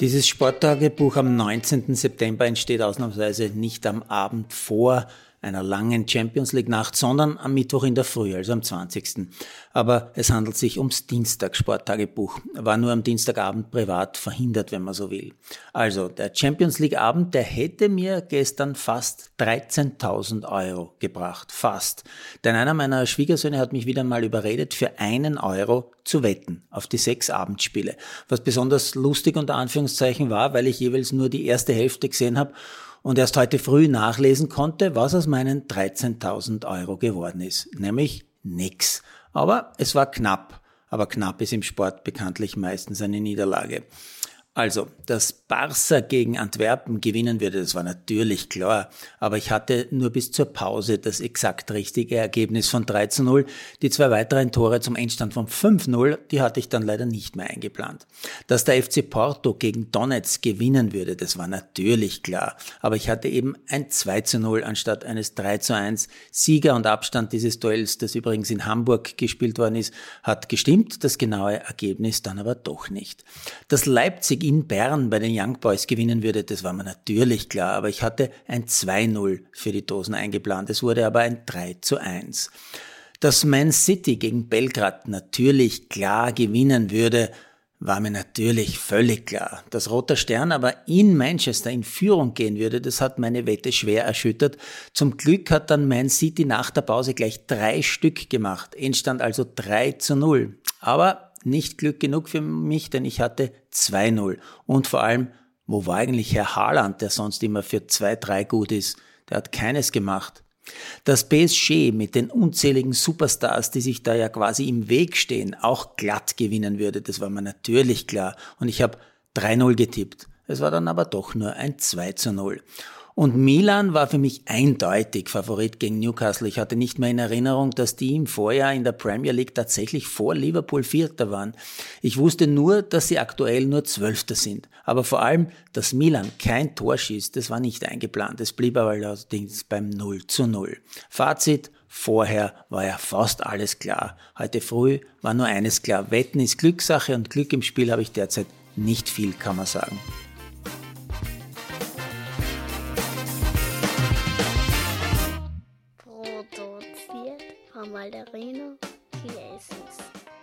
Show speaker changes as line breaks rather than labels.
Dieses Sporttagebuch am 19. September entsteht ausnahmsweise nicht am Abend vor einer langen Champions League Nacht, sondern am Mittwoch in der Früh, also am 20. Aber es handelt sich ums Dienstag-Sporttagebuch. War nur am Dienstagabend privat verhindert, wenn man so will. Also, der Champions League Abend, der hätte mir gestern fast 13.000 Euro gebracht. Fast. Denn einer meiner Schwiegersöhne hat mich wieder mal überredet, für einen Euro zu wetten auf die sechs Abendspiele. Was besonders lustig unter Anführungszeichen war, weil ich jeweils nur die erste Hälfte gesehen habe und erst heute früh nachlesen konnte, was aus meinen 13.000 Euro geworden ist. Nämlich nix. Aber es war knapp. Aber knapp ist im Sport bekanntlich meistens eine Niederlage. Also, dass Barca gegen Antwerpen gewinnen würde, das war natürlich klar. Aber ich hatte nur bis zur Pause das exakt richtige Ergebnis von 3 zu 0. Die zwei weiteren Tore zum Endstand von 5-0, die hatte ich dann leider nicht mehr eingeplant. Dass der FC Porto gegen Donetsk gewinnen würde, das war natürlich klar. Aber ich hatte eben ein 2 zu 0 anstatt eines 3 zu 1. Sieger und Abstand dieses Duells, das übrigens in Hamburg gespielt worden ist, hat gestimmt. Das genaue Ergebnis dann aber doch nicht. Dass Leipzig in Bern bei den Young Boys gewinnen würde, das war mir natürlich klar, aber ich hatte ein 2-0 für die Dosen eingeplant. Es wurde aber ein 3 zu 1. Dass Man City gegen Belgrad natürlich klar gewinnen würde, war mir natürlich völlig klar. Dass Roter Stern aber in Manchester in Führung gehen würde, das hat meine Wette schwer erschüttert. Zum Glück hat dann Man City nach der Pause gleich drei Stück gemacht. Endstand also 3 zu 0. Aber nicht Glück genug für mich, denn ich hatte 2-0. Und vor allem, wo war eigentlich Herr Haaland, der sonst immer für 2-3 gut ist? Der hat keines gemacht. Das PSG mit den unzähligen Superstars, die sich da ja quasi im Weg stehen, auch glatt gewinnen würde, das war mir natürlich klar. Und ich habe 3-0 getippt. Es war dann aber doch nur ein 2 0. Und Milan war für mich eindeutig Favorit gegen Newcastle. Ich hatte nicht mehr in Erinnerung, dass die im Vorjahr in der Premier League tatsächlich vor Liverpool Vierter waren. Ich wusste nur, dass sie aktuell nur Zwölfter sind. Aber vor allem, dass Milan kein Tor schießt, das war nicht eingeplant. Es blieb aber allerdings beim 0 zu 0. Fazit, Vorher war ja fast alles klar. Heute früh war nur eines klar. Wetten ist Glückssache und Glück im Spiel habe ich derzeit nicht viel, kann man sagen.
from Valderino Kiesens.